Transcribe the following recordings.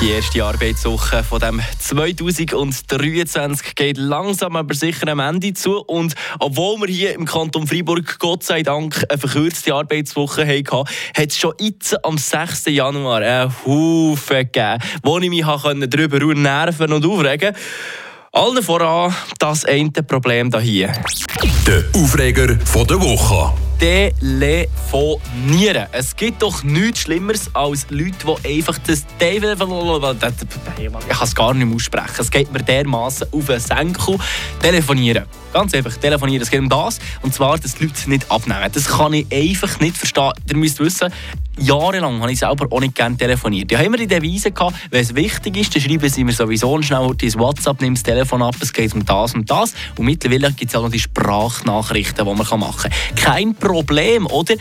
Die erste Arbeitswoche von dem 2023 geht langsam aber sicher am Ende zu. Und obwohl wir hier im Kanton Freiburg Gott sei Dank eine verkürzte Arbeitswoche hatten, hat es schon jetzt am 6. Januar einen Haufen gegeben, wo ich mich darüber nerven und aufregen. Allen voran das eine Problem hier. Der Aufreger der Woche telefonieren. Es gibt doch nichts Schlimmeres als Leute, die einfach das Telefon. Ich kann es gar nicht mehr aussprechen. Es geht mir dermaßen auf den Senkel. Telefonieren. Ganz einfach, telefonieren. Es geht um das. Und zwar, dass die Leute nicht abnehmen. Das kann ich einfach nicht verstehen. Ihr müsst wissen, jahrelang habe ich selber auch nicht gerne telefoniert. Ja, haben wir die Devise gehabt, wenn es wichtig ist, dann schreiben sie mir sowieso schnell ins WhatsApp, nimm das Telefon ab, es geht um das und das. Und mittlerweile gibt es auch noch die Sprachnachrichten, die man machen kann. Kein Problem, oder?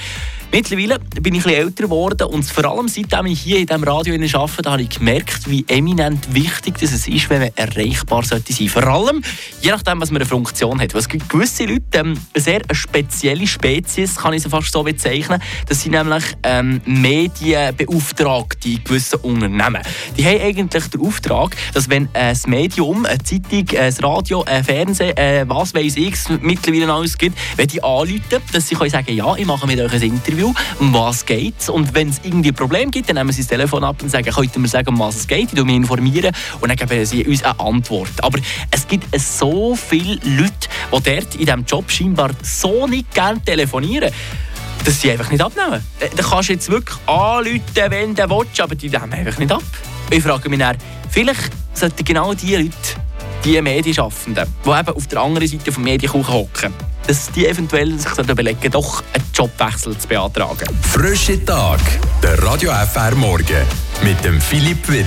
Mittlerweile bin ich etwas älter geworden und vor allem seitdem ich hier in diesem Radio arbeite, habe ich gemerkt, wie eminent wichtig es ist, wenn man erreichbar sollte sein. Vor allem, je nachdem, was man eine Funktion hat. Es gibt gewisse Leute, ähm, eine sehr spezielle Spezies, kann ich sie fast so bezeichnen. Das sind nämlich ähm, Medienbeauftragte in gewissen Unternehmen. Die haben eigentlich den Auftrag, dass wenn ein Medium, eine Zeitung, ein Radio, ein Fernsehen, äh, was weiß ich, mittlerweile alles gibt, wenn die anrufen, dass sie können sagen, ja, ich mache mit euch ein Interview Interview, um was geht Und wenn es irgendwie ein Problem gibt, dann nehmen sie das Telefon ab und sagen, könnt ihr mir sagen, um was es geht, ich mich informieren und dann geben sie uns eine Antwort. Aber es gibt so viele Leute, die dort in diesem Job scheinbar so nicht gerne telefonieren dass sie einfach nicht abnehmen. Da kannst du jetzt wirklich anrufen, wenn du willst, aber die nehmen einfach nicht ab. Ich frage mich dann, vielleicht sollten genau diese Leute, die Medienschaffenden, die eben auf der anderen Seite des Medienkuchen hocken, dass die eventuell sich überlegen, doch einen Jobwechsel zu beantragen. Frische Tag, der Radio FR Morgen mit dem Philipp Widra.